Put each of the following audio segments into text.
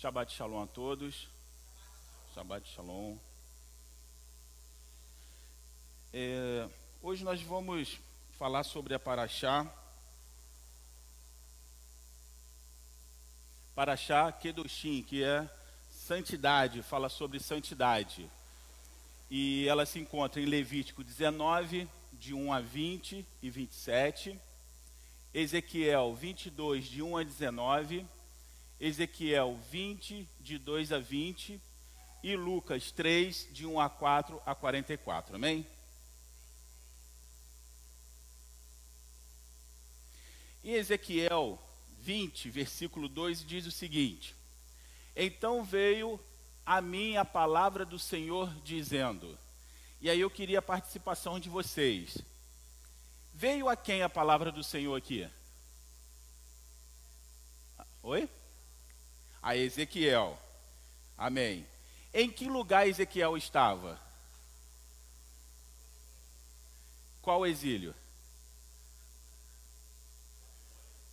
Shabbat Shalom a todos. Shabbat Shalom. É, hoje nós vamos falar sobre a Paraxá. Paraxá Kedoshim, que é santidade, fala sobre santidade. E ela se encontra em Levítico 19, de 1 a 20 e 27. Ezequiel 22, de 1 a 19. Ezequiel 20, de 2 a 20. E Lucas 3, de 1 a 4 a 44. Amém? Em Ezequiel 20, versículo 2, diz o seguinte: Então veio a mim a palavra do Senhor dizendo, e aí eu queria a participação de vocês. Veio a quem a palavra do Senhor aqui? Oi? A Ezequiel. Amém. Em que lugar Ezequiel estava? Qual exílio?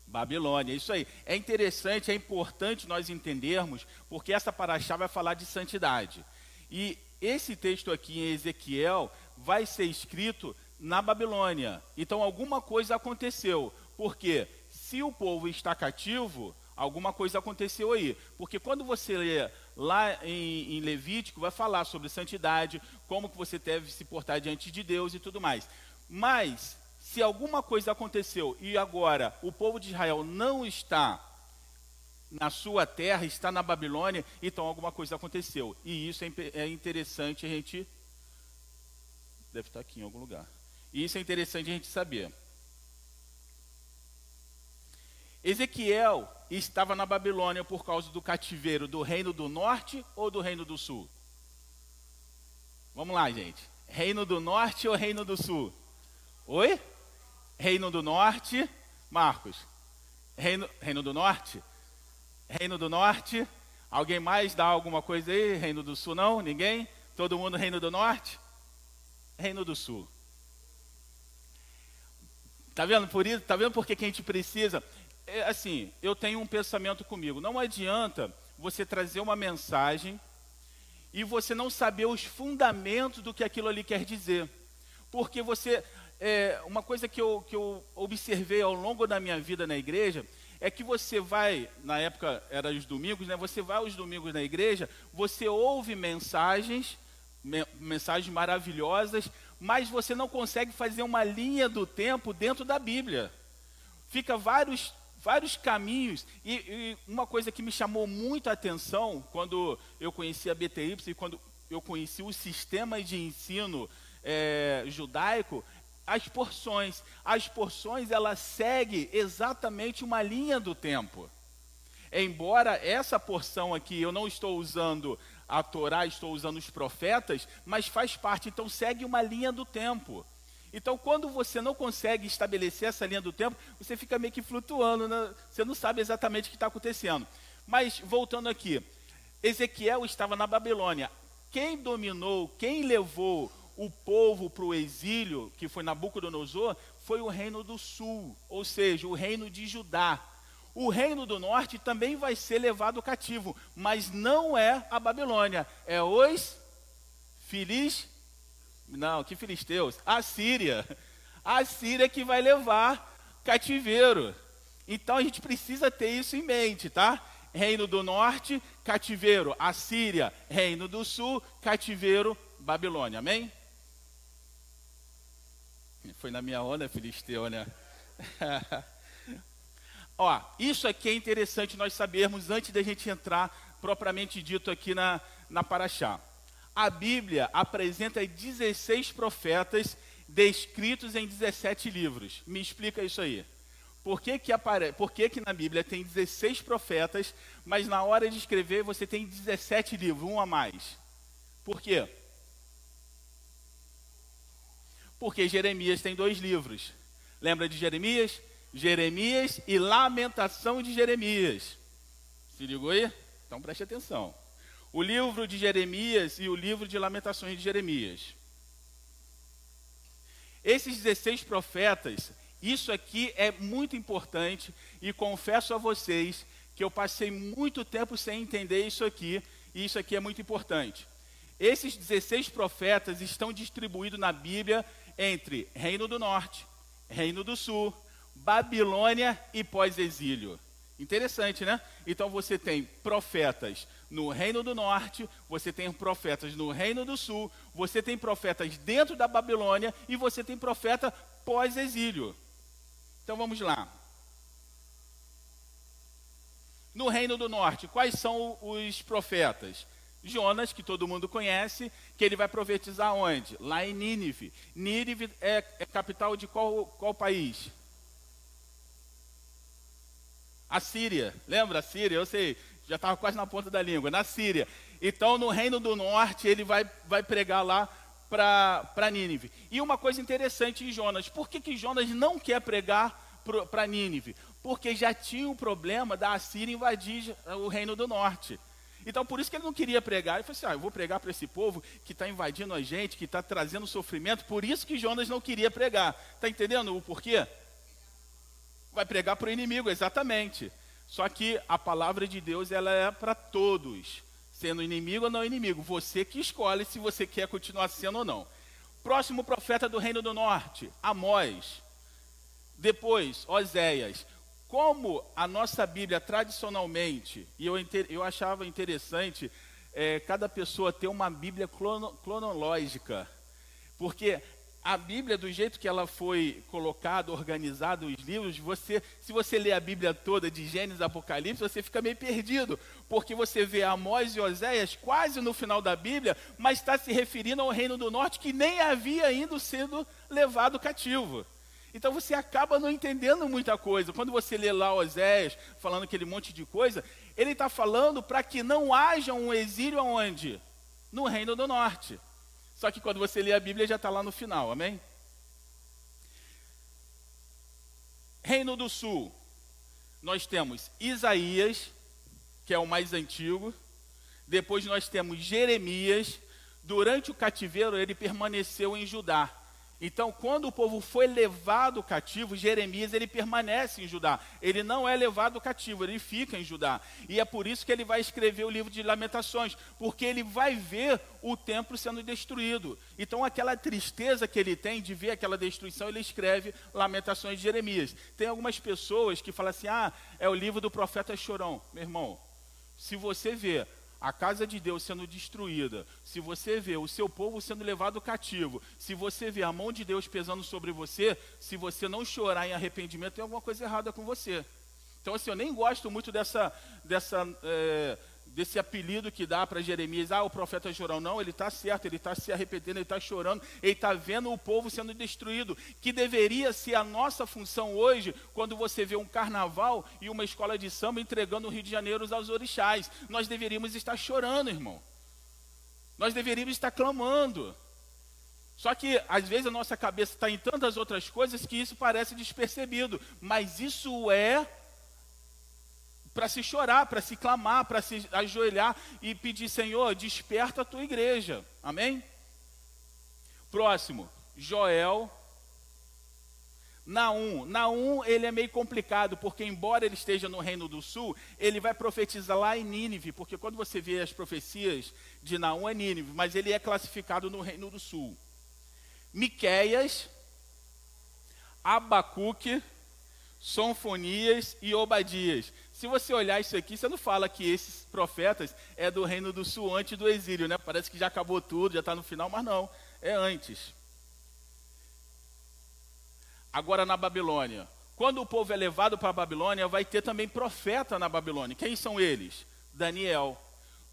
Babilônia, isso aí. É interessante, é importante nós entendermos, porque essa paraxá vai falar de santidade. E esse texto aqui em Ezequiel vai ser escrito na Babilônia. Então alguma coisa aconteceu. Porque se o povo está cativo, alguma coisa aconteceu aí. Porque quando você lê lá em, em, Levítico, vai falar sobre santidade, como que você deve se portar diante de Deus e tudo mais. Mas se alguma coisa aconteceu e agora o povo de Israel não está na sua terra, está na Babilônia, então alguma coisa aconteceu. E isso é, é interessante a gente. Deve estar aqui em algum lugar. E isso é interessante a gente saber. Ezequiel estava na Babilônia por causa do cativeiro do reino do norte ou do reino do sul? Vamos lá, gente. Reino do norte ou reino do sul? Oi? Reino do Norte, Marcos. Reino, Reino do Norte? Reino do Norte. Alguém mais dá alguma coisa aí? Reino do Sul não? Ninguém? Todo mundo Reino do Norte? Reino do Sul. Tá vendo por isso? Tá vendo por que, a gente precisa? É, assim, eu tenho um pensamento comigo. Não adianta você trazer uma mensagem e você não saber os fundamentos do que aquilo ali quer dizer. Porque você, é, uma coisa que eu, que eu observei ao longo da minha vida na igreja é que você vai, na época era os domingos, né? Você vai aos domingos na igreja, você ouve mensagens, me, mensagens maravilhosas, mas você não consegue fazer uma linha do tempo dentro da Bíblia. Fica vários vários caminhos e, e uma coisa que me chamou muito a atenção quando eu conheci a BTY e quando eu conheci o sistema de ensino é, judaico as porções. As porções, ela segue exatamente uma linha do tempo. Embora essa porção aqui eu não estou usando a Torá, estou usando os profetas, mas faz parte, então segue uma linha do tempo. Então, quando você não consegue estabelecer essa linha do tempo, você fica meio que flutuando, né? você não sabe exatamente o que está acontecendo. Mas, voltando aqui, Ezequiel estava na Babilônia. Quem dominou, quem levou o povo para o exílio, que foi Nabucodonosor, foi o reino do sul, ou seja, o reino de Judá. O reino do norte também vai ser levado cativo, mas não é a Babilônia, é os Filis, não, que filisteus? A Síria. A Síria que vai levar cativeiro. Então a gente precisa ter isso em mente, tá? Reino do norte, cativeiro, a Síria, reino do sul, cativeiro, Babilônia. Amém? Foi na minha onda, Filisteu, né? Ó, isso aqui é interessante nós sabermos antes da gente entrar propriamente dito aqui na, na Paraxá. A Bíblia apresenta 16 profetas descritos em 17 livros. Me explica isso aí. Por que que, apare... Por que que na Bíblia tem 16 profetas, mas na hora de escrever você tem 17 livros, um a mais? Por quê? Porque Jeremias tem dois livros. Lembra de Jeremias? Jeremias e Lamentação de Jeremias. Se ligou aí? Então preste atenção. O livro de Jeremias e o livro de Lamentações de Jeremias. Esses 16 profetas, isso aqui é muito importante e confesso a vocês que eu passei muito tempo sem entender isso aqui, e isso aqui é muito importante. Esses 16 profetas estão distribuídos na Bíblia entre Reino do Norte, Reino do Sul, Babilônia e pós-exílio. Interessante, né? Então você tem profetas no Reino do Norte, você tem profetas no Reino do Sul, você tem profetas dentro da Babilônia e você tem profeta pós-exílio. Então vamos lá. No Reino do Norte, quais são os profetas? Jonas, que todo mundo conhece, que ele vai profetizar onde? Lá em Nínive. Nínive é, é capital de qual, qual país? A Síria. Lembra a Síria? Eu sei, já estava quase na ponta da língua. Na Síria. Então, no Reino do Norte, ele vai, vai pregar lá para Nínive. E uma coisa interessante em Jonas: por que, que Jonas não quer pregar para Nínive? Porque já tinha o problema da Assíria invadir o Reino do Norte. Então, por isso que ele não queria pregar. Ele falou assim: ah, eu vou pregar para esse povo que está invadindo a gente, que está trazendo sofrimento. Por isso que Jonas não queria pregar. Está entendendo o porquê? Vai pregar para o inimigo, exatamente. Só que a palavra de Deus ela é para todos, sendo inimigo ou não inimigo. Você que escolhe se você quer continuar sendo ou não. Próximo profeta do Reino do Norte, Amós. Depois, Oséias como a nossa Bíblia tradicionalmente, e eu, eu achava interessante é, cada pessoa ter uma Bíblia crono, cronológica, porque a Bíblia, do jeito que ela foi colocada, organizada, os livros, você, se você ler a Bíblia toda, de Gênesis Apocalipse, você fica meio perdido, porque você vê Amós e Oséias quase no final da Bíblia, mas está se referindo ao Reino do Norte que nem havia ainda sido levado cativo. Então você acaba não entendendo muita coisa. Quando você lê lá Oséias falando aquele monte de coisa, ele está falando para que não haja um exílio aonde? No Reino do Norte. Só que quando você lê a Bíblia já está lá no final, amém? Reino do Sul, nós temos Isaías, que é o mais antigo. Depois nós temos Jeremias. Durante o cativeiro, ele permaneceu em Judá. Então, quando o povo foi levado cativo, Jeremias ele permanece em Judá. Ele não é levado cativo, ele fica em Judá. E é por isso que ele vai escrever o livro de Lamentações, porque ele vai ver o templo sendo destruído. Então, aquela tristeza que ele tem de ver aquela destruição, ele escreve Lamentações de Jeremias. Tem algumas pessoas que falam assim: "Ah, é o livro do profeta Chorão". Meu irmão, se você vê a casa de Deus sendo destruída, se você vê o seu povo sendo levado cativo, se você vê a mão de Deus pesando sobre você, se você não chorar em arrependimento, tem alguma coisa errada com você. Então, assim, eu nem gosto muito dessa, dessa é, desse apelido que dá para Jeremias, ah, o profeta chorão. Não, ele está certo, ele está se arrependendo, ele está chorando, ele está vendo o povo sendo destruído, que deveria ser a nossa função hoje, quando você vê um carnaval e uma escola de samba entregando o Rio de Janeiro aos orixás. Nós deveríamos estar chorando, irmão. Nós deveríamos estar clamando. Só que às vezes a nossa cabeça está em tantas outras coisas que isso parece despercebido, mas isso é para se chorar, para se clamar, para se ajoelhar e pedir, Senhor, desperta a tua igreja. Amém? Próximo, Joel. Naum. Naum, ele é meio complicado, porque embora ele esteja no Reino do Sul, ele vai profetizar lá em Nínive, porque quando você vê as profecias de Naum é Nínive, mas ele é classificado no Reino do Sul. Miqueias, Abacuque, Sonfonias e Obadias. Se você olhar isso aqui, você não fala que esses profetas é do reino do sul antes do exílio, né? Parece que já acabou tudo, já está no final, mas não, é antes. Agora na Babilônia. Quando o povo é levado para a Babilônia, vai ter também profeta na Babilônia. Quem são eles? Daniel.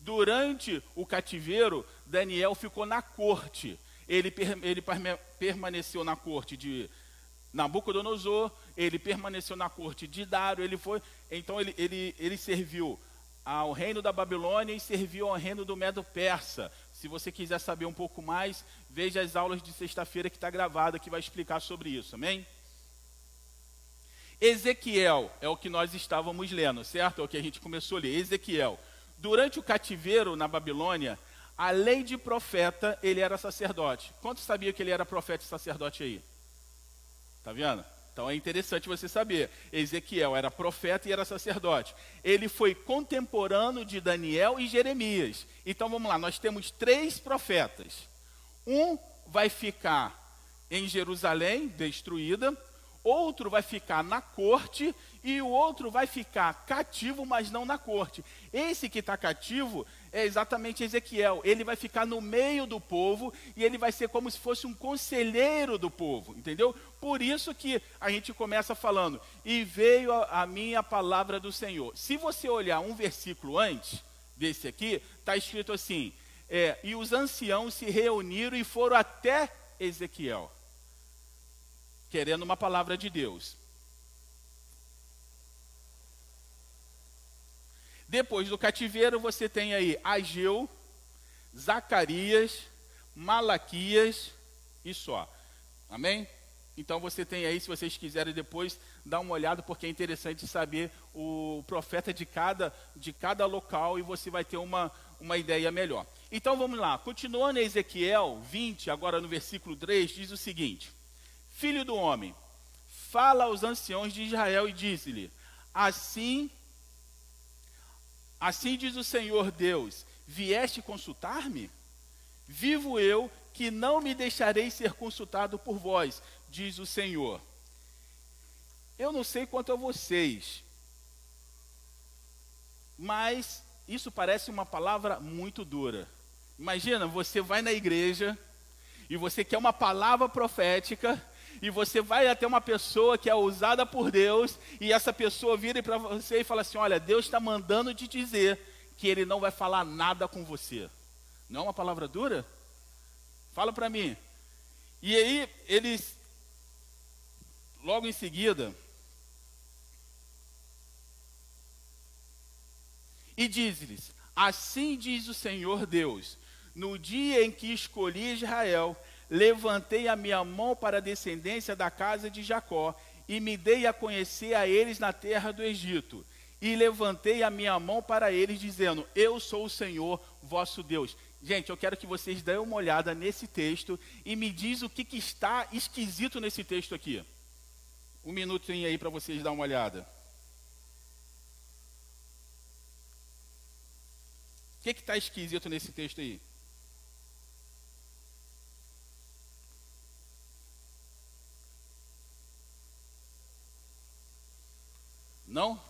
Durante o cativeiro, Daniel ficou na corte. Ele, ele permaneceu na corte de Nabucodonosor, ele permaneceu na corte de Dário, ele foi, então ele, ele, ele serviu ao reino da Babilônia e serviu ao reino do Medo-Persa. Se você quiser saber um pouco mais, veja as aulas de sexta-feira que está gravada, que vai explicar sobre isso, amém? Ezequiel é o que nós estávamos lendo, certo? É o que a gente começou a ler. Ezequiel. Durante o cativeiro na Babilônia, além de profeta, ele era sacerdote. Quantos sabia que ele era profeta e sacerdote aí? Tá vendo? Então é interessante você saber. Ezequiel era profeta e era sacerdote. Ele foi contemporâneo de Daniel e Jeremias. Então vamos lá, nós temos três profetas. Um vai ficar em Jerusalém, destruída, outro vai ficar na corte e o outro vai ficar cativo, mas não na corte. Esse que está cativo é exatamente Ezequiel. Ele vai ficar no meio do povo e ele vai ser como se fosse um conselheiro do povo, entendeu? Por isso que a gente começa falando, e veio a, a minha palavra do Senhor. Se você olhar um versículo antes desse aqui, está escrito assim: é, e os anciãos se reuniram e foram até Ezequiel querendo uma palavra de Deus. Depois do cativeiro, você tem aí Ageu, Zacarias, Malaquias e só. Amém? Então você tem aí, se vocês quiserem depois dar uma olhada, porque é interessante saber o profeta de cada, de cada local e você vai ter uma, uma ideia melhor. Então vamos lá, continuando em Ezequiel 20, agora no versículo 3, diz o seguinte: Filho do homem, fala aos anciãos de Israel e diz-lhe: Assim, assim diz o Senhor Deus: Vieste consultar-me? Vivo eu que não me deixarei ser consultado por vós, diz o Senhor. Eu não sei quanto a vocês, mas isso parece uma palavra muito dura. Imagina, você vai na igreja e você quer uma palavra profética e você vai até uma pessoa que é usada por Deus, e essa pessoa vira para você e fala assim: Olha, Deus está mandando te dizer que Ele não vai falar nada com você. Não é uma palavra dura? Fala para mim. E aí, eles, logo em seguida, e diz-lhes: Assim diz o Senhor Deus: No dia em que escolhi Israel, levantei a minha mão para a descendência da casa de Jacó e me dei a conhecer a eles na terra do Egito. E levantei a minha mão para eles, dizendo: Eu sou o Senhor vosso Deus. Gente, eu quero que vocês deem uma olhada nesse texto e me diz o que, que está esquisito nesse texto aqui. Um minutinho aí para vocês dar uma olhada. O que está esquisito nesse texto aí? Não?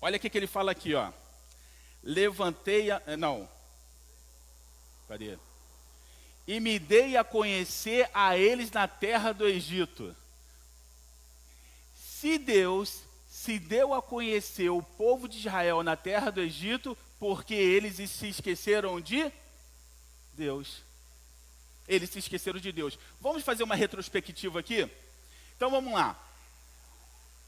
Olha o que, ele fala aqui, ó. Levantei a. Eh, não. Cadê? E me dei a conhecer a eles na terra do Egito. Se Deus se deu a conhecer o povo de Israel na terra do Egito, porque eles se esqueceram de Deus. Eles se esqueceram de Deus. Vamos fazer uma retrospectiva aqui? Então vamos lá.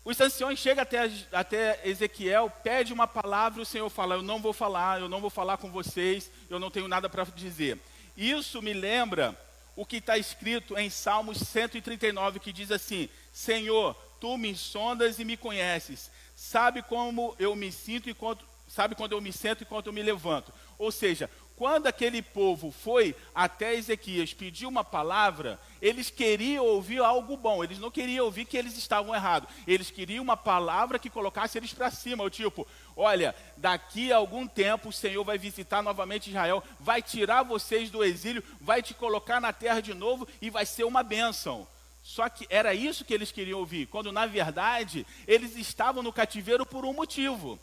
Os anciões chegam até, até Ezequiel, pede uma palavra, o Senhor fala: Eu não vou falar, eu não vou falar com vocês, eu não tenho nada para dizer. Isso me lembra o que está escrito em Salmos 139, que diz assim: Senhor, tu me sondas e me conheces, sabe como eu me sinto enquanto, sabe quando eu me sento enquanto eu me levanto. Ou seja, quando aquele povo foi até Ezequias pedir uma palavra, eles queriam ouvir algo bom, eles não queriam ouvir que eles estavam errados. Eles queriam uma palavra que colocasse eles para cima, o tipo, olha, daqui a algum tempo o Senhor vai visitar novamente Israel, vai tirar vocês do exílio, vai te colocar na terra de novo e vai ser uma bênção. Só que era isso que eles queriam ouvir, quando na verdade eles estavam no cativeiro por um motivo.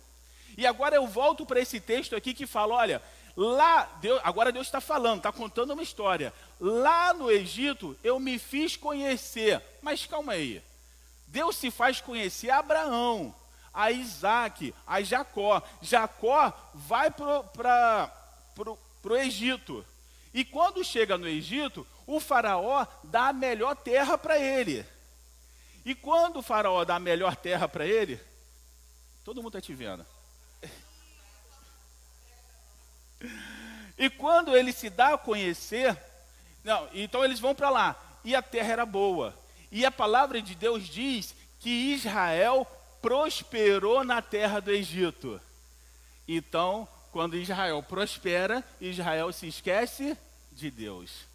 E agora eu volto para esse texto aqui que fala: olha, Lá, Deus, agora Deus está falando, está contando uma história. Lá no Egito eu me fiz conhecer. Mas calma aí. Deus se faz conhecer a Abraão, a Isaac, a Jacó. Jacó vai para o Egito. E quando chega no Egito, o faraó dá a melhor terra para ele. E quando o faraó dá a melhor terra para ele, todo mundo está te vendo. E quando ele se dá a conhecer, não, então eles vão para lá. E a terra era boa. E a palavra de Deus diz que Israel prosperou na terra do Egito. Então, Quando Israel prospera, Israel se esquece de Deus.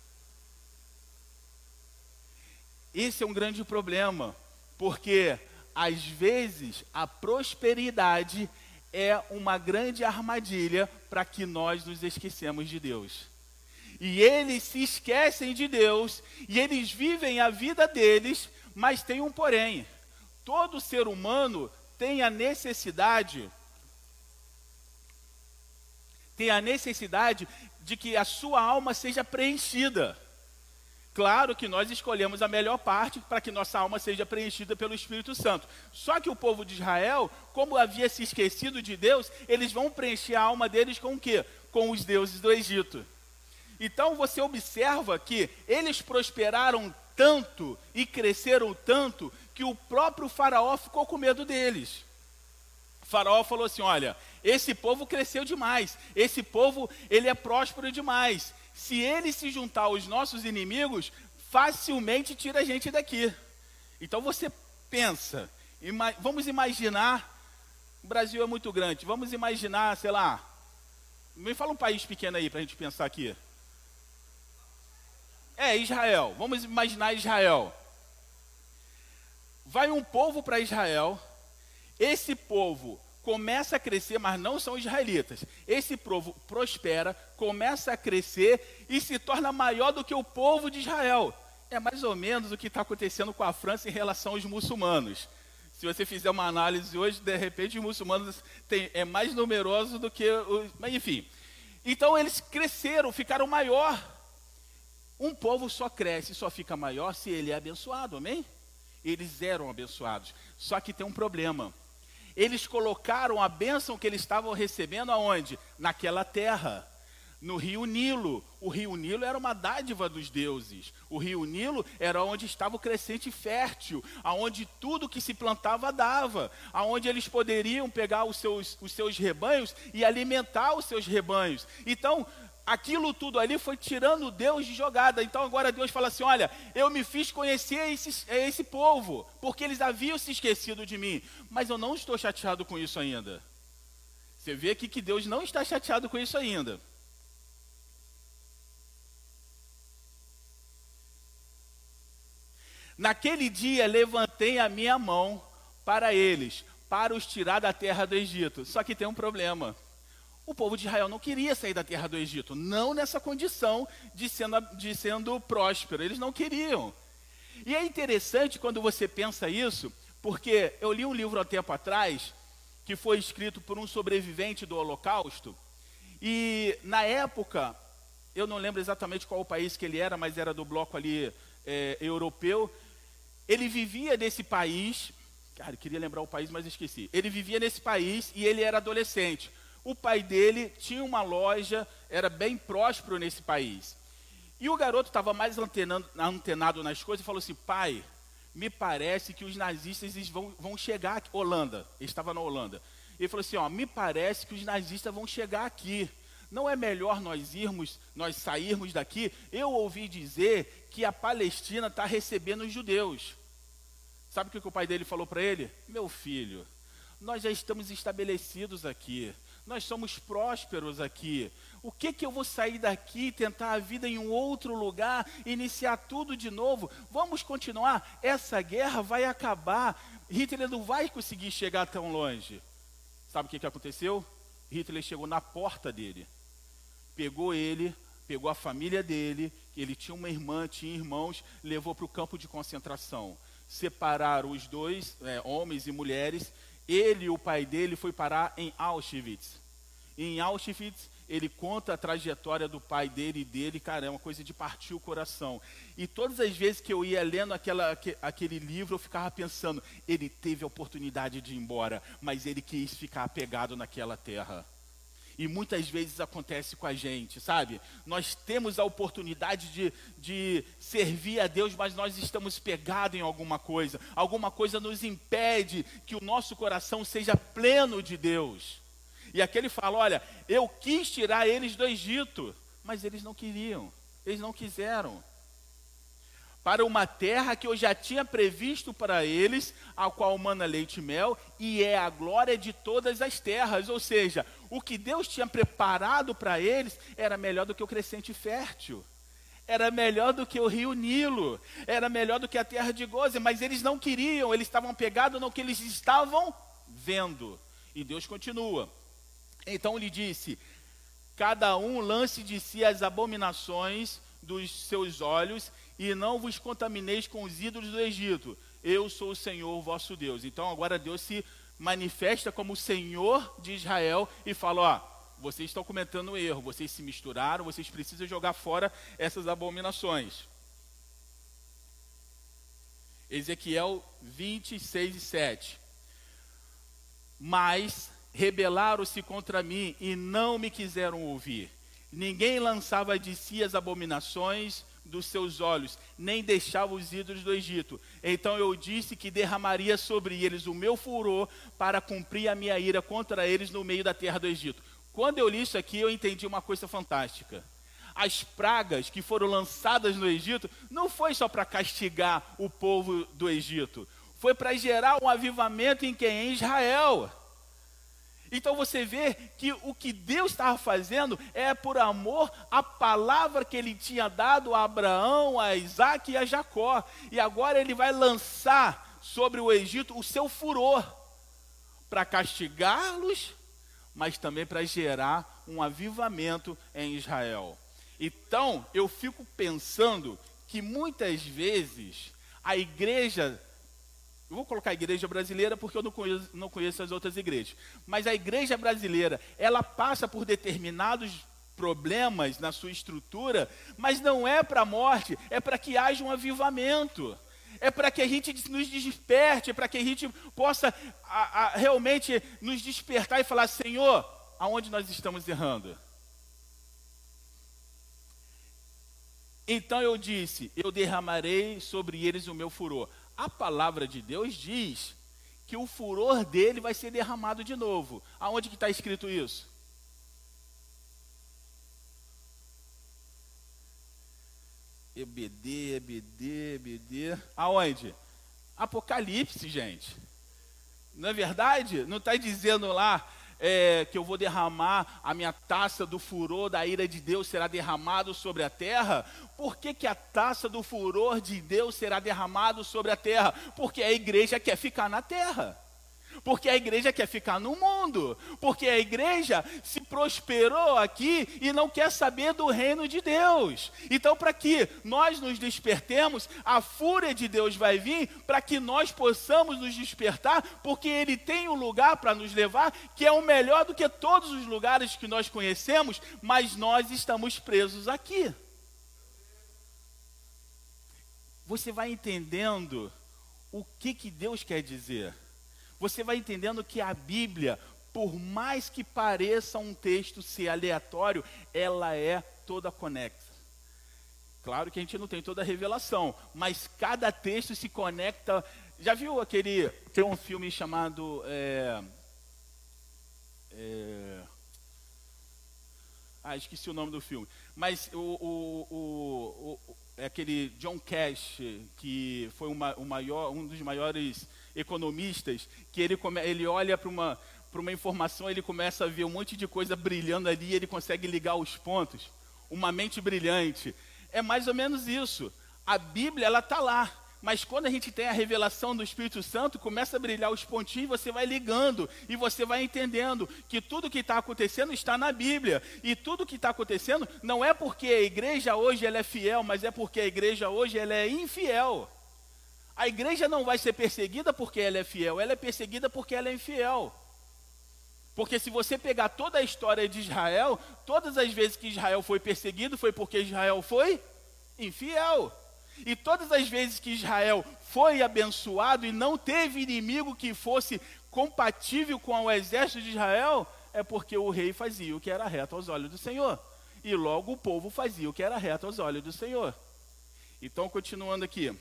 Esse é um grande problema, porque às vezes a prosperidade é uma grande armadilha para que nós nos esquecemos de Deus. E eles se esquecem de Deus e eles vivem a vida deles, mas tem um porém. Todo ser humano tem a necessidade tem a necessidade de que a sua alma seja preenchida. Claro que nós escolhemos a melhor parte para que nossa alma seja preenchida pelo Espírito Santo. Só que o povo de Israel, como havia se esquecido de Deus, eles vão preencher a alma deles com o quê? Com os deuses do Egito. Então você observa que eles prosperaram tanto e cresceram tanto que o próprio faraó ficou com medo deles. O faraó falou assim: "Olha, esse povo cresceu demais. Esse povo, ele é próspero demais se ele se juntar aos nossos inimigos, facilmente tira a gente daqui. Então você pensa, ima vamos imaginar, o Brasil é muito grande, vamos imaginar, sei lá, me fala um país pequeno aí para a gente pensar aqui. É, Israel, vamos imaginar Israel. Vai um povo para Israel, esse povo começa a crescer, mas não são israelitas. Esse povo prospera, começa a crescer e se torna maior do que o povo de Israel. É mais ou menos o que está acontecendo com a França em relação aos muçulmanos. Se você fizer uma análise hoje, de repente os muçulmanos têm, é mais numeroso do que os. Mas enfim. Então eles cresceram, ficaram maior. Um povo só cresce, só fica maior se ele é abençoado, amém? Eles eram abençoados. Só que tem um problema eles colocaram a bênção que eles estavam recebendo aonde? Naquela terra, no rio Nilo. O rio Nilo era uma dádiva dos deuses. O rio Nilo era onde estava o crescente fértil, aonde tudo que se plantava dava, aonde eles poderiam pegar os seus, os seus rebanhos e alimentar os seus rebanhos. Então, aquilo tudo ali foi tirando Deus de jogada. Então agora Deus fala assim: olha, eu me fiz conhecer esse, esse povo, porque eles haviam se esquecido de mim, mas eu não estou chateado com isso ainda. Você vê aqui que Deus não está chateado com isso ainda. Naquele dia levantei a minha mão para eles, para os tirar da terra do Egito. Só que tem um problema. O povo de Israel não queria sair da terra do Egito, não nessa condição de sendo, de sendo próspero, eles não queriam. E é interessante quando você pensa isso, porque eu li um livro há tempo atrás, que foi escrito por um sobrevivente do Holocausto, e na época, eu não lembro exatamente qual o país que ele era, mas era do bloco ali é, europeu, ele vivia nesse país, cara, eu queria lembrar o país, mas esqueci. Ele vivia nesse país e ele era adolescente. O pai dele tinha uma loja, era bem próspero nesse país. E o garoto estava mais antenado nas coisas e falou assim: pai, me parece que os nazistas vão, vão chegar aqui. Holanda, ele estava na Holanda. Ele falou assim: ó, me parece que os nazistas vão chegar aqui. Não é melhor nós irmos, nós sairmos daqui? Eu ouvi dizer que a Palestina está recebendo os judeus. Sabe o que, que o pai dele falou para ele? Meu filho, nós já estamos estabelecidos aqui. Nós somos prósperos aqui. O que que eu vou sair daqui, tentar a vida em um outro lugar, iniciar tudo de novo? Vamos continuar? Essa guerra vai acabar. Hitler não vai conseguir chegar tão longe. Sabe o que, que aconteceu? Hitler chegou na porta dele, pegou ele, pegou a família dele, ele tinha uma irmã, tinha irmãos, levou para o campo de concentração. Separaram os dois, é, homens e mulheres, ele e o pai dele foi parar em Auschwitz. Em Auschwitz, ele conta a trajetória do pai dele e dele, cara, é uma coisa de partir o coração. E todas as vezes que eu ia lendo aquela, aquele livro, eu ficava pensando, ele teve a oportunidade de ir embora, mas ele quis ficar apegado naquela terra. E muitas vezes acontece com a gente, sabe? Nós temos a oportunidade de, de servir a Deus, mas nós estamos pegados em alguma coisa. Alguma coisa nos impede que o nosso coração seja pleno de Deus. E aquele fala: Olha, eu quis tirar eles do Egito, mas eles não queriam, eles não quiseram para uma terra que eu já tinha previsto para eles, a qual mana leite e mel, e é a glória de todas as terras. Ou seja, O que Deus tinha preparado para eles era melhor do que o crescente fértil. Era melhor do que o rio Nilo, era melhor do que a terra de Goze, mas eles não queriam, eles estavam pegados no que eles estavam vendo. E Deus continua. Então lhe disse: Cada um lance de si as abominações dos seus olhos, e não vos contamineis com os ídolos do Egito. Eu sou o Senhor vosso Deus. Então agora Deus se manifesta como o Senhor de Israel e fala: Ó vocês estão cometendo um erro, vocês se misturaram, vocês precisam jogar fora essas abominações. Ezequiel 26 e 7. Mas rebelaram-se contra mim e não me quiseram ouvir. Ninguém lançava de si as abominações dos seus olhos, nem deixava os ídolos do Egito. Então eu disse que derramaria sobre eles o meu furor para cumprir a minha ira contra eles no meio da terra do Egito. Quando eu li isso aqui, eu entendi uma coisa fantástica. As pragas que foram lançadas no Egito não foi só para castigar o povo do Egito, foi para gerar um avivamento em quem? Em Israel. Então você vê que o que Deus estava fazendo é por amor à palavra que ele tinha dado a Abraão, a Isaac e a Jacó. E agora ele vai lançar sobre o Egito o seu furor para castigá-los mas também para gerar um avivamento em Israel. Então, eu fico pensando que muitas vezes a igreja, eu vou colocar a igreja brasileira porque eu não conheço, não conheço as outras igrejas, mas a igreja brasileira, ela passa por determinados problemas na sua estrutura, mas não é para a morte, é para que haja um avivamento é para que a gente nos desperte, é para que a gente possa a, a, realmente nos despertar e falar: Senhor, aonde nós estamos errando? Então eu disse: Eu derramarei sobre eles o meu furor. A palavra de Deus diz que o furor dele vai ser derramado de novo. Aonde que está escrito isso? EBD, EBD, EBD. Aonde? Apocalipse, gente. Não é verdade? Não está dizendo lá é, que eu vou derramar a minha taça do furor da ira de Deus será derramado sobre a terra? Por que, que a taça do furor de Deus será derramado sobre a terra? Porque a igreja quer ficar na terra. Porque a igreja quer ficar no mundo. Porque a igreja se prosperou aqui e não quer saber do reino de Deus. Então, para que nós nos despertemos, a fúria de Deus vai vir para que nós possamos nos despertar, porque Ele tem um lugar para nos levar que é o melhor do que todos os lugares que nós conhecemos, mas nós estamos presos aqui. Você vai entendendo o que, que Deus quer dizer você vai entendendo que a Bíblia, por mais que pareça um texto ser aleatório, ela é toda conexa. Claro que a gente não tem toda a revelação, mas cada texto se conecta. Já viu aquele. Tem um filme chamado. É, é, ah, esqueci o nome do filme. Mas o, o, o, o é aquele John Cash, que foi uma, o maior, um dos maiores economistas, que ele, come, ele olha para uma, uma informação, ele começa a ver um monte de coisa brilhando ali, e ele consegue ligar os pontos. Uma mente brilhante. É mais ou menos isso. A Bíblia, ela está lá. Mas quando a gente tem a revelação do Espírito Santo, começa a brilhar os pontinhos, você vai ligando e você vai entendendo que tudo que está acontecendo está na Bíblia. E tudo que está acontecendo não é porque a igreja hoje ela é fiel, mas é porque a igreja hoje ela é infiel. A igreja não vai ser perseguida porque ela é fiel, ela é perseguida porque ela é infiel. Porque se você pegar toda a história de Israel, todas as vezes que Israel foi perseguido foi porque Israel foi infiel. E todas as vezes que Israel foi abençoado e não teve inimigo que fosse compatível com o exército de Israel, é porque o rei fazia o que era reto aos olhos do Senhor. E logo o povo fazia o que era reto aos olhos do Senhor. Então, continuando aqui.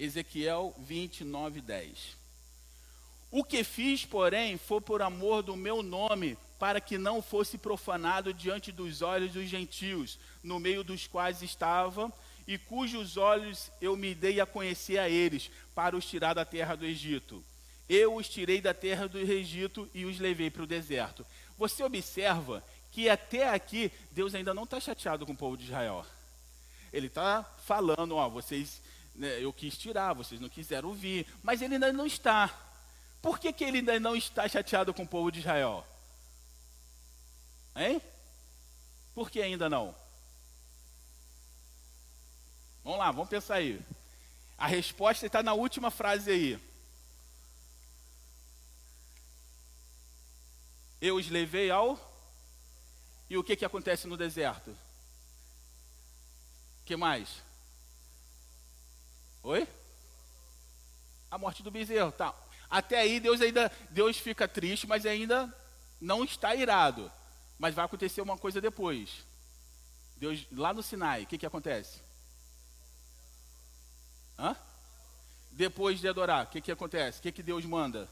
Ezequiel 29, 10. O que fiz, porém, foi por amor do meu nome, para que não fosse profanado diante dos olhos dos gentios, no meio dos quais estava, e cujos olhos eu me dei a conhecer a eles, para os tirar da terra do Egito. Eu os tirei da terra do Egito e os levei para o deserto. Você observa que até aqui Deus ainda não está chateado com o povo de Israel. Ele está falando, ó, vocês, né, eu quis tirar, vocês não quiseram ouvir, mas ele ainda não está. Por que, que ele ainda não está chateado com o povo de Israel? Hein? Por que ainda não? Vamos lá, vamos pensar aí. A resposta está na última frase aí. Eu os levei ao. E o que, que acontece no deserto? O que mais? Oi? A morte do bezerro, tá. Até aí Deus ainda, Deus fica triste, mas ainda não está irado. Mas vai acontecer uma coisa depois. Deus, lá no Sinai, o que, que acontece? Hã? Depois de adorar, o que, que acontece? O que, que Deus manda?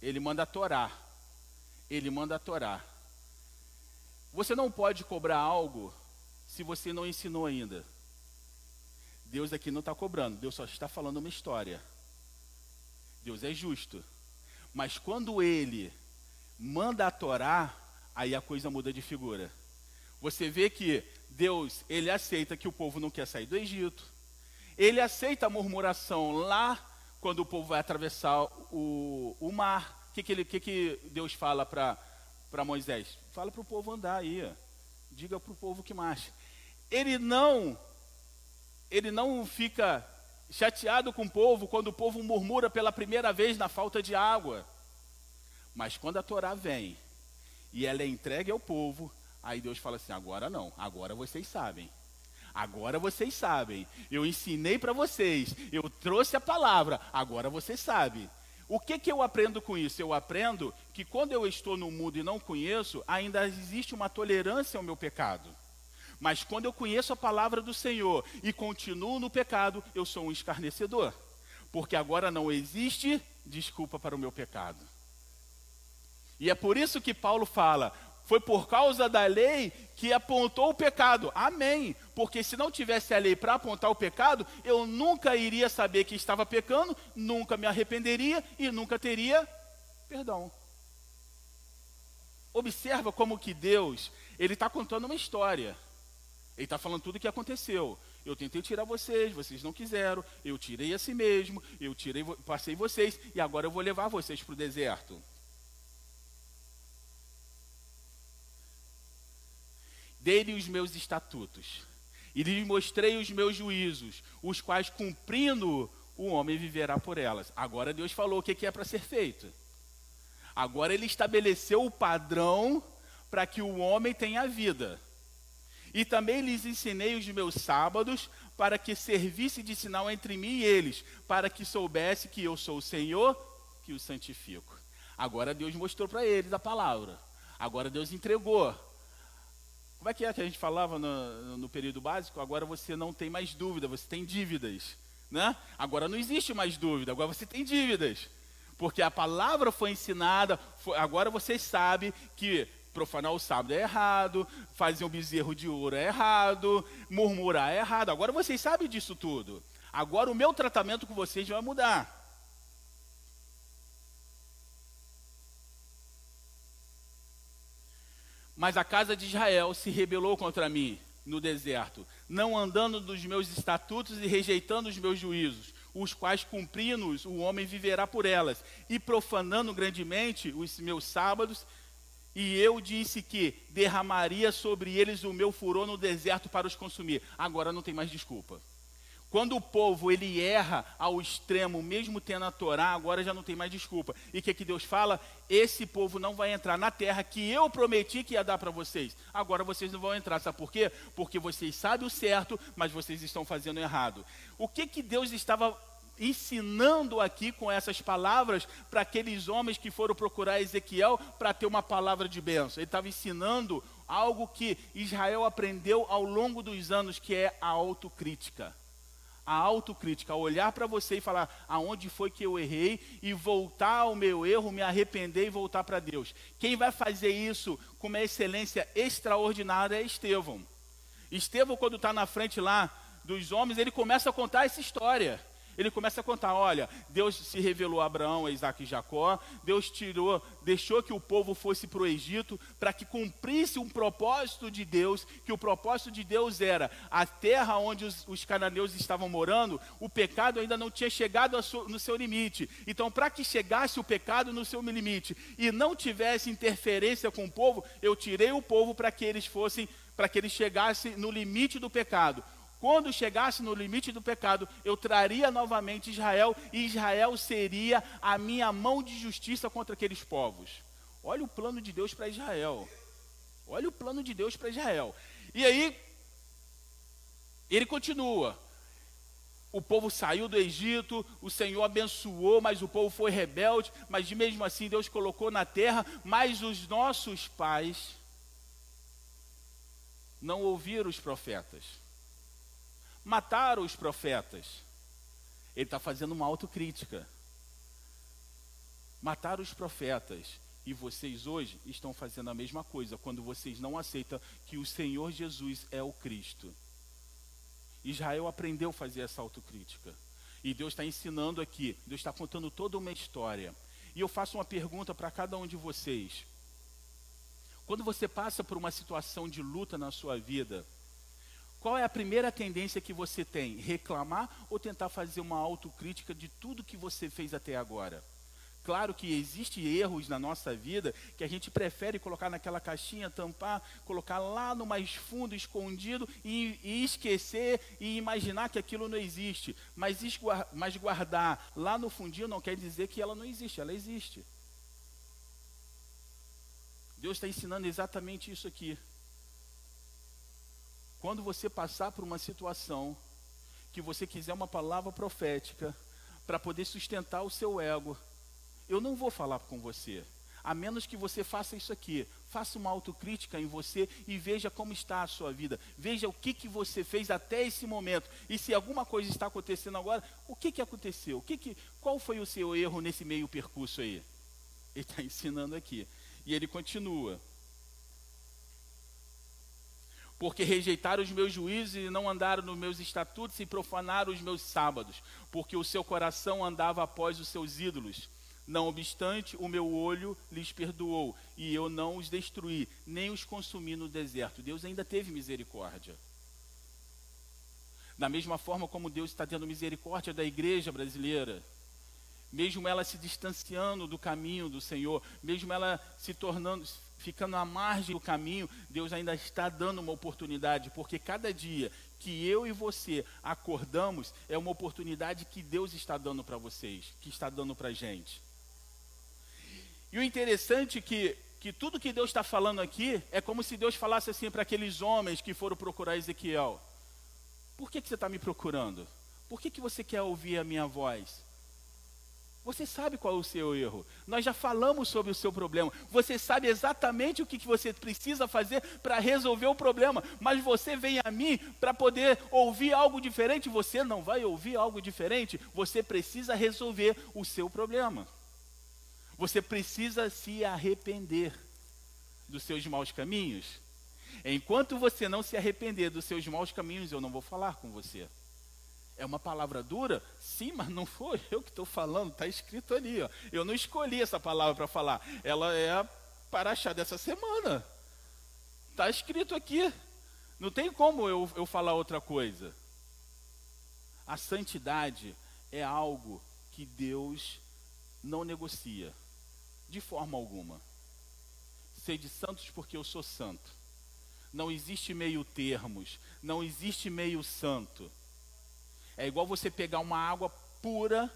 Ele manda Torá. Ele manda Torá. Você não pode cobrar algo se você não ensinou ainda. Deus aqui não está cobrando, Deus só está falando uma história. Deus é justo. Mas quando ele manda a Torá, aí a coisa muda de figura. Você vê que Deus, ele aceita que o povo não quer sair do Egito. Ele aceita a murmuração lá quando o povo vai atravessar o, o mar. O que, que, que, que Deus fala para Moisés? Fala para o povo andar aí. Diga para o povo que marcha. Ele não, ele não fica chateado com o povo quando o povo murmura pela primeira vez na falta de água. Mas quando a Torá vem e ela é entregue ao povo, aí Deus fala assim: agora não, agora vocês sabem. Agora vocês sabem. Eu ensinei para vocês, eu trouxe a palavra, agora vocês sabem. O que, que eu aprendo com isso? Eu aprendo que quando eu estou no mundo e não conheço, ainda existe uma tolerância ao meu pecado. Mas quando eu conheço a palavra do Senhor e continuo no pecado, eu sou um escarnecedor. Porque agora não existe desculpa para o meu pecado. E é por isso que Paulo fala: foi por causa da lei que apontou o pecado. Amém. Porque se não tivesse a lei para apontar o pecado, eu nunca iria saber que estava pecando, nunca me arrependeria e nunca teria perdão. Observa como que Deus, ele está contando uma história. Ele está falando tudo o que aconteceu. Eu tentei tirar vocês, vocês não quiseram. Eu tirei a si mesmo, eu tirei, passei vocês e agora eu vou levar vocês para o deserto. Dei-lhe os meus estatutos e lhes mostrei os meus juízos, os quais cumprindo o homem viverá por elas. Agora Deus falou o que é para ser feito. Agora ele estabeleceu o padrão para que o homem tenha vida. E também lhes ensinei os meus sábados para que servisse de sinal entre mim e eles, para que soubesse que eu sou o Senhor que os santifico. Agora Deus mostrou para eles a palavra. Agora Deus entregou. Como é que é que a gente falava no, no, período básico? Agora você não tem mais dúvida, você tem dívidas. Né? Agora não existe mais dúvida, agora você tem dívidas. Porque a palavra foi ensinada, foi, agora vocês sabem que profanar o sábado é errado, fazer um bezerro de ouro é errado, murmurar é errado. Agora vocês sabem disso tudo. Agora o meu tratamento com vocês vai mudar. Mas a casa de Israel se rebelou contra mim no deserto, não andando dos meus estatutos e rejeitando os meus juízos, os quais cumprindo-os, o homem viverá por elas, e profanando grandemente os meus sábados, e eu disse que derramaria sobre eles o meu furor no deserto para os consumir. Agora não tem mais desculpa. Quando o povo ele erra ao extremo, mesmo tendo a Torá, agora já não tem mais desculpa. E o que, que Deus fala? Esse povo não vai entrar na terra que eu prometi que ia dar para vocês. Agora vocês não vão entrar. Sabe por quê? Porque vocês sabem o certo, mas vocês estão fazendo errado. O que, que Deus estava ensinando aqui com essas palavras para aqueles homens que foram procurar Ezequiel para ter uma palavra de bênção? Ele estava ensinando algo que Israel aprendeu ao longo dos anos, que é a autocrítica a autocrítica, olhar para você e falar aonde foi que eu errei e voltar ao meu erro, me arrepender e voltar para Deus. Quem vai fazer isso com uma excelência extraordinária é Estevão. Estevão, quando está na frente lá dos homens, ele começa a contar essa história. Ele começa a contar: olha, Deus se revelou a Abraão, a Isaac e Jacó, Deus tirou, deixou que o povo fosse para o Egito para que cumprisse um propósito de Deus, que o propósito de Deus era a terra onde os, os cananeus estavam morando, o pecado ainda não tinha chegado su, no seu limite. Então, para que chegasse o pecado no seu limite e não tivesse interferência com o povo, eu tirei o povo para que eles fossem, para que eles chegassem no limite do pecado. Quando chegasse no limite do pecado, eu traria novamente Israel, e Israel seria a minha mão de justiça contra aqueles povos. Olha o plano de Deus para Israel. Olha o plano de Deus para Israel. E aí, ele continua. O povo saiu do Egito, o Senhor abençoou, mas o povo foi rebelde, mas mesmo assim Deus colocou na terra, mas os nossos pais não ouviram os profetas mataram os profetas. Ele está fazendo uma autocrítica. Mataram os profetas. E vocês hoje estão fazendo a mesma coisa quando vocês não aceitam que o Senhor Jesus é o Cristo. Israel aprendeu a fazer essa autocrítica. E Deus está ensinando aqui, Deus está contando toda uma história. E eu faço uma pergunta para cada um de vocês. Quando você passa por uma situação de luta na sua vida, qual é a primeira tendência que você tem? Reclamar ou tentar fazer uma autocrítica de tudo que você fez até agora? Claro que existem erros na nossa vida que a gente prefere colocar naquela caixinha, tampar, colocar lá no mais fundo, escondido e, e esquecer e imaginar que aquilo não existe. Mas, mas guardar lá no fundinho não quer dizer que ela não existe, ela existe. Deus está ensinando exatamente isso aqui. Quando você passar por uma situação que você quiser uma palavra profética para poder sustentar o seu ego, eu não vou falar com você. A menos que você faça isso aqui, faça uma autocrítica em você e veja como está a sua vida. Veja o que, que você fez até esse momento. E se alguma coisa está acontecendo agora, o que, que aconteceu? O que que, qual foi o seu erro nesse meio percurso aí? Ele está ensinando aqui. E ele continua porque rejeitaram os meus juízos e não andaram nos meus estatutos e profanaram os meus sábados, porque o seu coração andava após os seus ídolos. Não obstante, o meu olho lhes perdoou, e eu não os destruí, nem os consumi no deserto. Deus ainda teve misericórdia. Da mesma forma como Deus está tendo misericórdia da igreja brasileira, mesmo ela se distanciando do caminho do Senhor, mesmo ela se tornando, ficando à margem do caminho, Deus ainda está dando uma oportunidade, porque cada dia que eu e você acordamos é uma oportunidade que Deus está dando para vocês, que está dando para a gente. E o interessante é que, que tudo que Deus está falando aqui é como se Deus falasse assim para aqueles homens que foram procurar Ezequiel: Por que, que você está me procurando? Por que, que você quer ouvir a minha voz? Você sabe qual é o seu erro. Nós já falamos sobre o seu problema. Você sabe exatamente o que você precisa fazer para resolver o problema. Mas você vem a mim para poder ouvir algo diferente. Você não vai ouvir algo diferente. Você precisa resolver o seu problema. Você precisa se arrepender dos seus maus caminhos. Enquanto você não se arrepender dos seus maus caminhos, eu não vou falar com você. É uma palavra dura? Sim, mas não foi eu que estou falando, está escrito ali. Ó. Eu não escolhi essa palavra para falar. Ela é a paraxá dessa semana. Está escrito aqui. Não tem como eu, eu falar outra coisa. A santidade é algo que Deus não negocia, de forma alguma. Sede santos porque eu sou santo. Não existe meio termos, não existe meio santo. É igual você pegar uma água pura,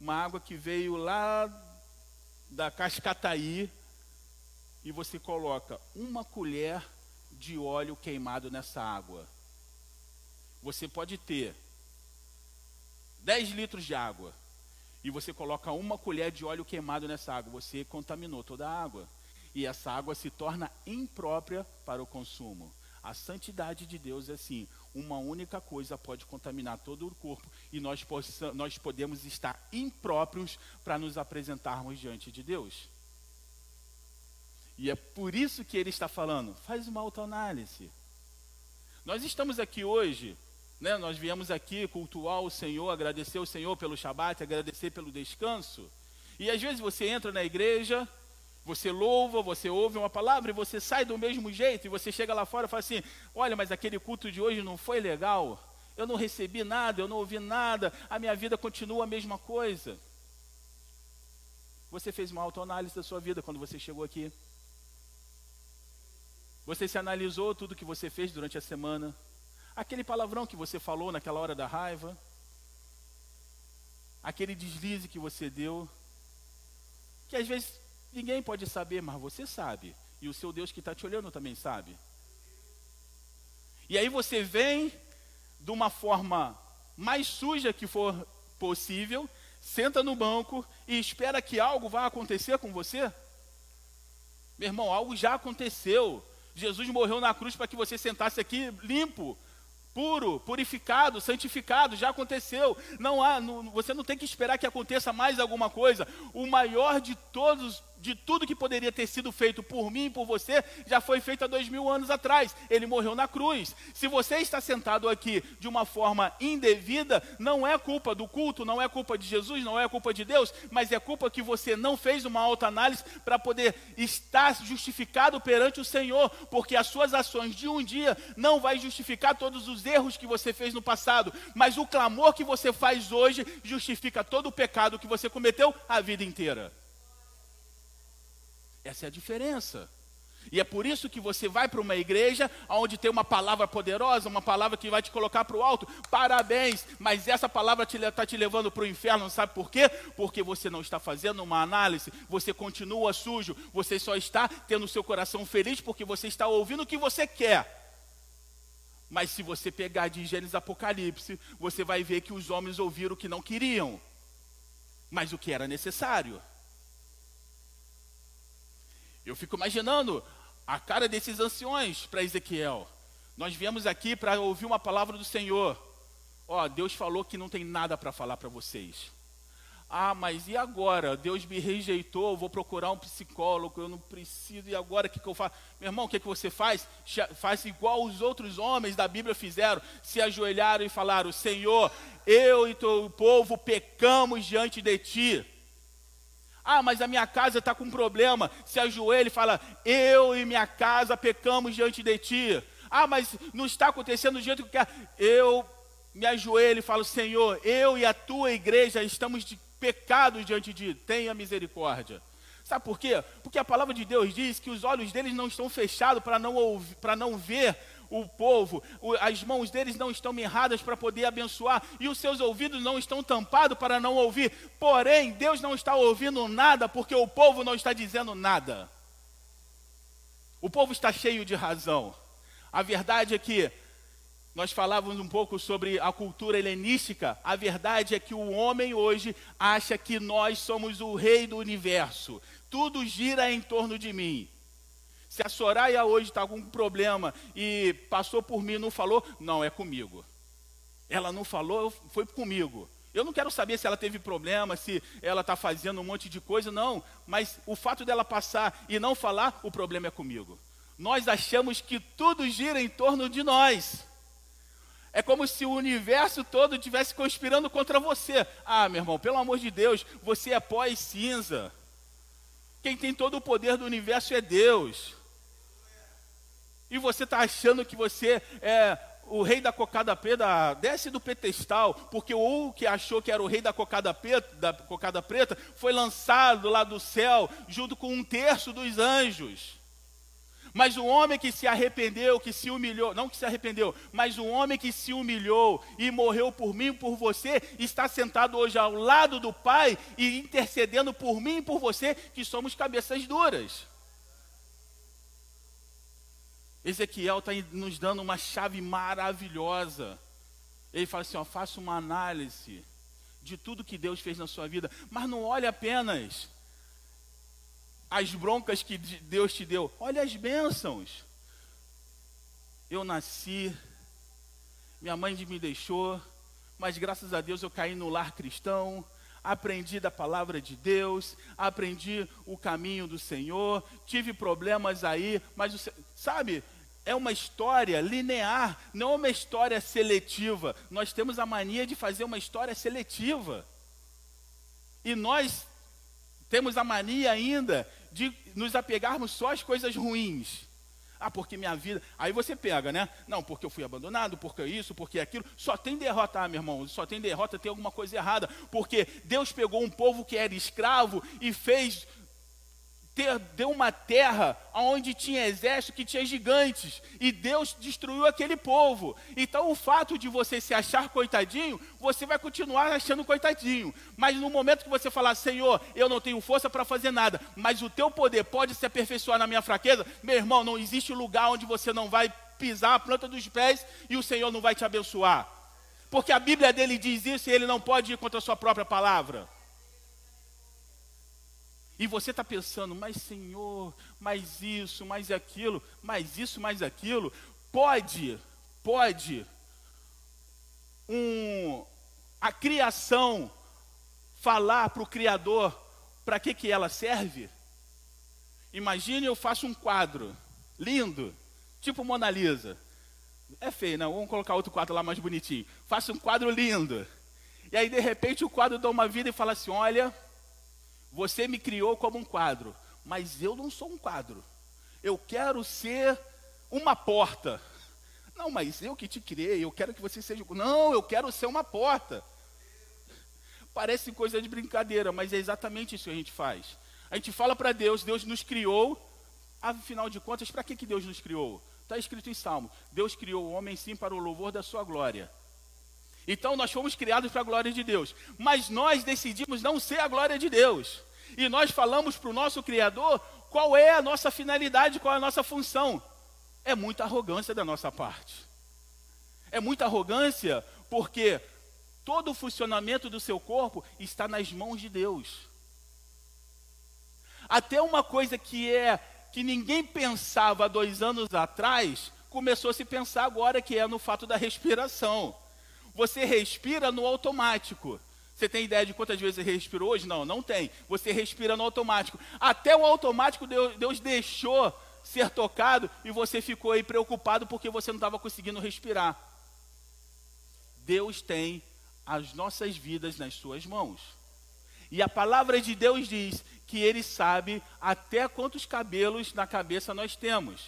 uma água que veio lá da Cascataí, e você coloca uma colher de óleo queimado nessa água. Você pode ter 10 litros de água e você coloca uma colher de óleo queimado nessa água, você contaminou toda a água. E essa água se torna imprópria para o consumo. A santidade de Deus é assim: uma única coisa pode contaminar todo o corpo e nós, possa, nós podemos estar impróprios para nos apresentarmos diante de Deus. E é por isso que ele está falando, faz uma autoanálise. Nós estamos aqui hoje Né? Nós viemos aqui cultuar o Senhor, agradecer o Senhor pelo Shabat, agradecer pelo descanso. E às vezes você entra na igreja, você louva, você ouve uma palavra e você sai do mesmo jeito, e você chega lá fora e fala assim: Olha, mas aquele culto de hoje não foi legal, eu não recebi nada, eu não ouvi nada, a minha vida continua a mesma coisa. Você fez uma autoanálise da sua vida quando você chegou aqui. Você se analisou tudo que você fez durante a semana. Aquele palavrão que você falou naquela hora da raiva. Aquele deslize que você deu. Que às vezes ninguém pode saber, mas você sabe. E o seu Deus que está te olhando também sabe. E aí você vem de uma forma mais suja que for possível, senta no banco e espera que algo vá acontecer com você? Meu irmão, algo já aconteceu. Jesus morreu na cruz para que você sentasse aqui limpo, puro, purificado, santificado, já aconteceu. Não há, não, você não tem que esperar que aconteça mais alguma coisa. O maior de todos de tudo que poderia ter sido feito por mim e por você, já foi feito há dois mil anos atrás. Ele morreu na cruz. Se você está sentado aqui de uma forma indevida, não é culpa do culto, não é culpa de Jesus, não é culpa de Deus, mas é culpa que você não fez uma autoanálise para poder estar justificado perante o Senhor, porque as suas ações de um dia não vai justificar todos os erros que você fez no passado, mas o clamor que você faz hoje justifica todo o pecado que você cometeu a vida inteira. Essa é a diferença. E é por isso que você vai para uma igreja onde tem uma palavra poderosa, uma palavra que vai te colocar para o alto. Parabéns, mas essa palavra está te, te levando para o inferno, sabe por quê? Porque você não está fazendo uma análise, você continua sujo, você só está tendo o seu coração feliz porque você está ouvindo o que você quer. Mas se você pegar de Gênesis Apocalipse, você vai ver que os homens ouviram o que não queriam, mas o que era necessário. Eu fico imaginando a cara desses anciões para Ezequiel. Nós viemos aqui para ouvir uma palavra do Senhor. Ó, oh, Deus falou que não tem nada para falar para vocês. Ah, mas e agora? Deus me rejeitou, vou procurar um psicólogo, eu não preciso, e agora o que, que eu faço? Meu irmão, o que, que você faz? Faz igual os outros homens da Bíblia fizeram, se ajoelharam e falaram: Senhor, eu e teu povo pecamos diante de ti. Ah, mas a minha casa está com problema. Se ajoelha e fala: Eu e minha casa pecamos diante de ti. Ah, mas não está acontecendo do jeito que eu quero. Eu me ajoelho e falo: Senhor, eu e a tua igreja estamos de pecados diante de ti. Tenha misericórdia. Sabe por quê? Porque a palavra de Deus diz que os olhos deles não estão fechados para não, ouvir, não ver o povo, as mãos deles não estão mirradas para poder abençoar, e os seus ouvidos não estão tampados para não ouvir. Porém, Deus não está ouvindo nada porque o povo não está dizendo nada. O povo está cheio de razão. A verdade é que nós falávamos um pouco sobre a cultura helenística. A verdade é que o homem hoje acha que nós somos o rei do universo. Tudo gira em torno de mim. Se a Soraya hoje está com um problema e passou por mim e não falou, não, é comigo. Ela não falou, foi comigo. Eu não quero saber se ela teve problema, se ela está fazendo um monte de coisa, não. Mas o fato dela passar e não falar, o problema é comigo. Nós achamos que tudo gira em torno de nós. É como se o universo todo estivesse conspirando contra você. Ah, meu irmão, pelo amor de Deus, você é pó e cinza. Quem tem todo o poder do universo é Deus. E você está achando que você é o rei da cocada preta, desce do pedestal, porque o que achou que era o rei da cocada, preta, da cocada preta foi lançado lá do céu, junto com um terço dos anjos. Mas o homem que se arrependeu, que se humilhou, não que se arrependeu, mas o homem que se humilhou e morreu por mim e por você, está sentado hoje ao lado do Pai e intercedendo por mim e por você, que somos cabeças duras. Ezequiel está nos dando uma chave maravilhosa. Ele fala assim: faça uma análise de tudo que Deus fez na sua vida, mas não olhe apenas as broncas que Deus te deu, olhe as bênçãos. Eu nasci, minha mãe me deixou, mas graças a Deus eu caí no lar cristão, aprendi da palavra de Deus, aprendi o caminho do Senhor, tive problemas aí, mas sabe, é uma história linear, não é uma história seletiva. Nós temos a mania de fazer uma história seletiva. E nós temos a mania ainda de nos apegarmos só às coisas ruins. Ah, porque minha vida. Aí você pega, né? Não, porque eu fui abandonado, porque isso, porque aquilo. Só tem derrota, ah, meu irmão. Só tem derrota, tem alguma coisa errada. Porque Deus pegou um povo que era escravo e fez ter, deu uma terra onde tinha exército, que tinha gigantes, e Deus destruiu aquele povo. Então, o fato de você se achar coitadinho, você vai continuar achando coitadinho. Mas no momento que você falar, Senhor, eu não tenho força para fazer nada, mas o teu poder pode se aperfeiçoar na minha fraqueza, meu irmão, não existe lugar onde você não vai pisar a planta dos pés e o Senhor não vai te abençoar. Porque a Bíblia dele diz isso e ele não pode ir contra a sua própria palavra. E você está pensando, mas Senhor, mais isso, mais aquilo, mais isso, mais aquilo. Pode, pode, um, a criação falar para o Criador para que, que ela serve? Imagine eu faço um quadro lindo, tipo Mona Lisa. É feio, não? Vamos colocar outro quadro lá mais bonitinho. Faço um quadro lindo. E aí, de repente, o quadro dá uma vida e fala assim: Olha, você me criou como um quadro, mas eu não sou um quadro. Eu quero ser uma porta. Não, mas eu que te criei, eu quero que você seja. Não, eu quero ser uma porta. Parece coisa de brincadeira, mas é exatamente isso que a gente faz. A gente fala para Deus, Deus nos criou, afinal de contas, para que, que Deus nos criou? Está escrito em Salmo: Deus criou o homem sim para o louvor da sua glória. Então nós fomos criados para a glória de Deus, mas nós decidimos não ser a glória de Deus e nós falamos para o nosso Criador qual é a nossa finalidade, qual é a nossa função. É muita arrogância da nossa parte. É muita arrogância porque todo o funcionamento do seu corpo está nas mãos de Deus. Até uma coisa que é que ninguém pensava dois anos atrás, começou a se pensar agora, que é no fato da respiração. Você respira no automático. Você tem ideia de quantas vezes você respirou hoje? Não, não tem. Você respira no automático. Até o automático Deus, Deus deixou ser tocado e você ficou aí preocupado porque você não estava conseguindo respirar. Deus tem as nossas vidas nas suas mãos. E a palavra de Deus diz que Ele sabe até quantos cabelos na cabeça nós temos.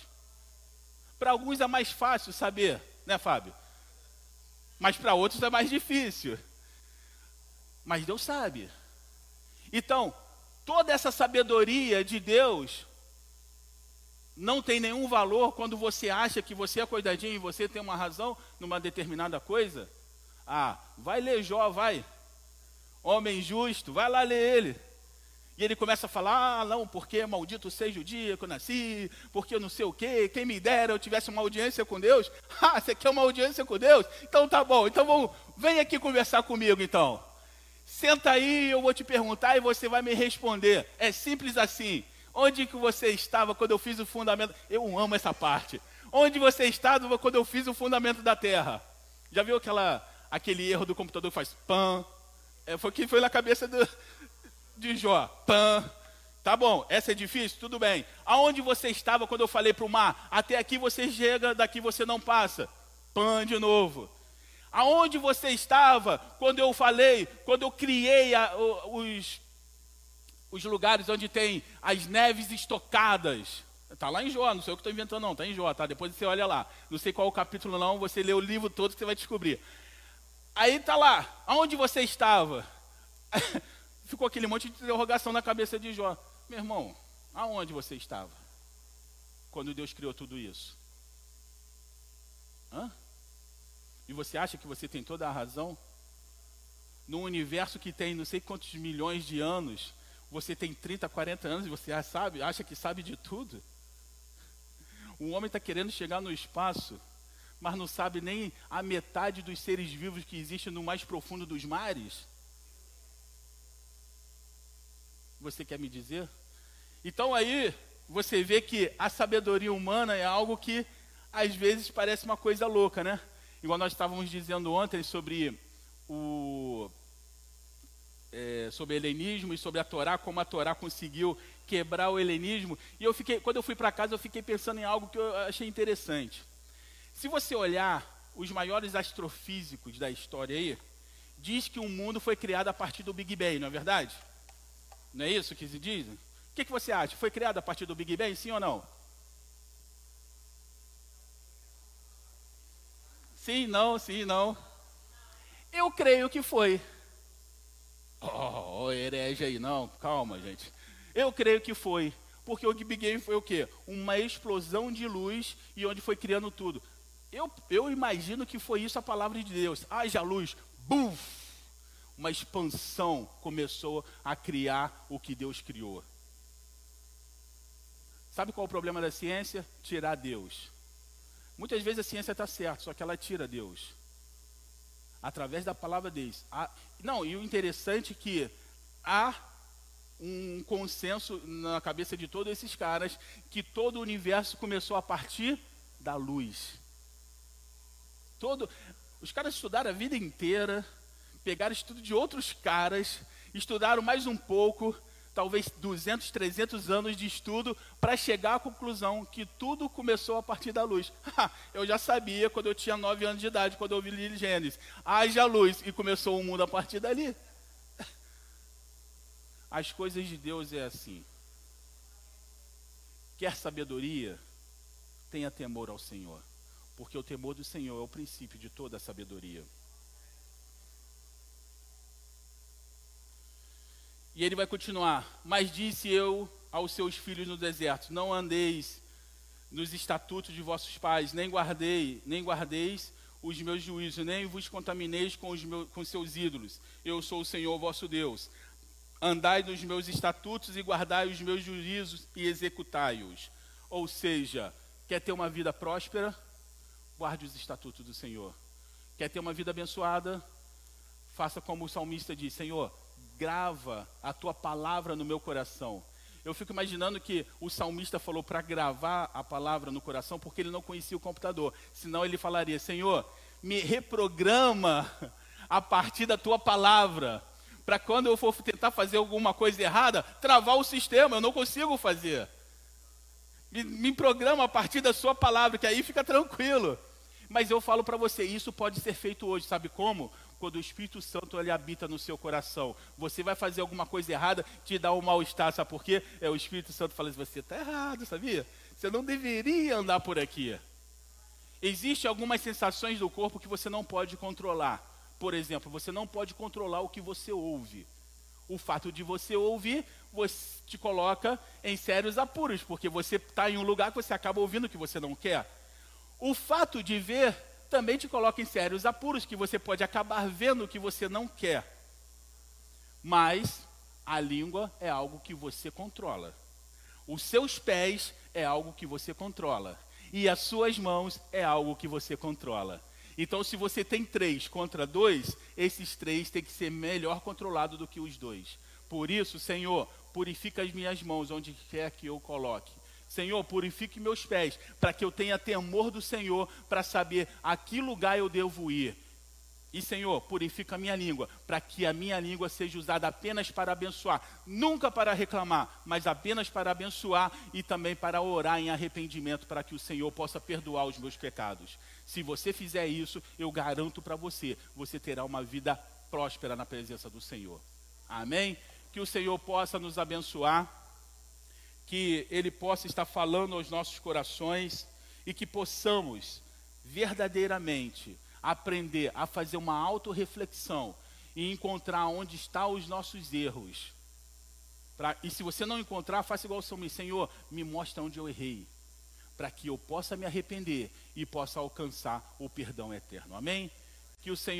Para alguns é mais fácil saber, né, Fábio? Mas para outros é mais difícil mas Deus sabe. Então, toda essa sabedoria de Deus não tem nenhum valor quando você acha que você é cuidadinho e você tem uma razão numa determinada coisa. Ah, vai ler Jó, vai. Homem justo, vai lá ler ele. E ele começa a falar: ah, não, porque maldito seja o dia que eu nasci, porque eu não sei o quê, quem me dera eu tivesse uma audiência com Deus. Ah, você quer uma audiência com Deus? Então tá bom, então vamos, vem aqui conversar comigo então. Senta aí, eu vou te perguntar e você vai me responder. É simples assim. Onde que você estava quando eu fiz o fundamento? Eu amo essa parte. Onde você estava quando eu fiz o fundamento da terra? Já viu aquela, aquele erro do computador que faz pan? É, foi que foi na cabeça do, de Jó. Pan. Tá bom, essa é difícil? Tudo bem. Aonde você estava quando eu falei para o mar? Até aqui você chega, daqui você não passa. Pan de novo. Aonde você estava quando eu falei, quando eu criei a, os, os lugares onde tem as neves estocadas? Está lá em Jó, não sei eu que estou inventando, não, está em Jó, tá? Depois você olha lá. Não sei qual o capítulo, não, você lê o livro todo que você vai descobrir. Aí está lá, aonde você estava? Ficou aquele monte de interrogação na cabeça de Jó. Meu irmão, aonde você estava? Quando Deus criou tudo isso? Hã? e você acha que você tem toda a razão, num universo que tem não sei quantos milhões de anos, você tem 30, 40 anos e você sabe, acha que sabe de tudo? O homem está querendo chegar no espaço, mas não sabe nem a metade dos seres vivos que existem no mais profundo dos mares? Você quer me dizer? Então aí você vê que a sabedoria humana é algo que às vezes parece uma coisa louca, né? Igual nós estávamos dizendo ontem sobre o, é, sobre helenismo e sobre a Torá, como a Torá conseguiu quebrar o helenismo. E eu fiquei, quando eu fui para casa, eu fiquei pensando em algo que eu achei interessante. Se você olhar os maiores astrofísicos da história aí, diz que o mundo foi criado a partir do Big Bang, não é verdade? Não é isso que se diz? O que, que você acha? Foi criado a partir do Big Bang, sim ou não? Sim, não, sim, não. Eu creio que foi. Oh herege aí, não, calma, gente. Eu creio que foi. Porque o Big Bang foi o quê? Uma explosão de luz e onde foi criando tudo. Eu, eu imagino que foi isso a palavra de Deus. Haja luz, buf! Uma expansão começou a criar o que Deus criou. Sabe qual é o problema da ciência? Tirar Deus. Muitas vezes a ciência está certa, só que ela tira Deus. Através da palavra deles. não, e o interessante é que há um consenso na cabeça de todos esses caras que todo o universo começou a partir da luz. Todo, os caras estudaram a vida inteira, pegaram estudo de outros caras, estudaram mais um pouco, talvez 200, 300 anos de estudo para chegar à conclusão que tudo começou a partir da luz. eu já sabia quando eu tinha 9 anos de idade, quando eu vi Gênesis. Haja luz e começou o mundo a partir dali. As coisas de Deus é assim. Quer sabedoria? Tenha temor ao Senhor, porque o temor do Senhor é o princípio de toda a sabedoria. E ele vai continuar: Mas disse eu aos seus filhos no deserto: Não andeis nos estatutos de vossos pais, nem guardei, nem guardeis os meus juízos, nem vos contamineis com os meus, com seus ídolos. Eu sou o Senhor vosso Deus. Andai nos meus estatutos e guardai os meus juízos e executai-os. Ou seja, quer ter uma vida próspera? Guarde os estatutos do Senhor. Quer ter uma vida abençoada? Faça como o salmista diz: Senhor, grava a tua palavra no meu coração. Eu fico imaginando que o salmista falou para gravar a palavra no coração porque ele não conhecia o computador. Senão ele falaria: Senhor, me reprograma a partir da tua palavra para quando eu for tentar fazer alguma coisa errada, travar o sistema, eu não consigo fazer. Me, me programa a partir da sua palavra, que aí fica tranquilo. Mas eu falo para você, isso pode ser feito hoje, sabe como? Quando o Espírito Santo ele habita no seu coração. Você vai fazer alguma coisa errada, te dá um mal-estar, sabe por quê? É o Espírito Santo falando, você está errado, sabia? Você não deveria andar por aqui. Existem algumas sensações do corpo que você não pode controlar. Por exemplo, você não pode controlar o que você ouve. O fato de você ouvir você te coloca em sérios apuros, porque você está em um lugar que você acaba ouvindo o que você não quer. O fato de ver também te coloca em sérios apuros, que você pode acabar vendo o que você não quer. Mas a língua é algo que você controla. Os seus pés é algo que você controla. E as suas mãos é algo que você controla. Então, se você tem três contra dois, esses três têm que ser melhor controlados do que os dois. Por isso, Senhor, purifica as minhas mãos onde quer que eu coloque. Senhor, purifique meus pés, para que eu tenha temor do Senhor, para saber a que lugar eu devo ir. E Senhor, purifica a minha língua, para que a minha língua seja usada apenas para abençoar, nunca para reclamar, mas apenas para abençoar e também para orar em arrependimento, para que o Senhor possa perdoar os meus pecados. Se você fizer isso, eu garanto para você, você terá uma vida próspera na presença do Senhor. Amém? Que o Senhor possa nos abençoar, que Ele possa estar falando aos nossos corações e que possamos verdadeiramente aprender a fazer uma autorreflexão e encontrar onde estão os nossos erros. Pra, e se você não encontrar, faça igual o Senhor, Senhor, me mostra onde eu errei, para que eu possa me arrepender e possa alcançar o perdão eterno. Amém? Que o Senhor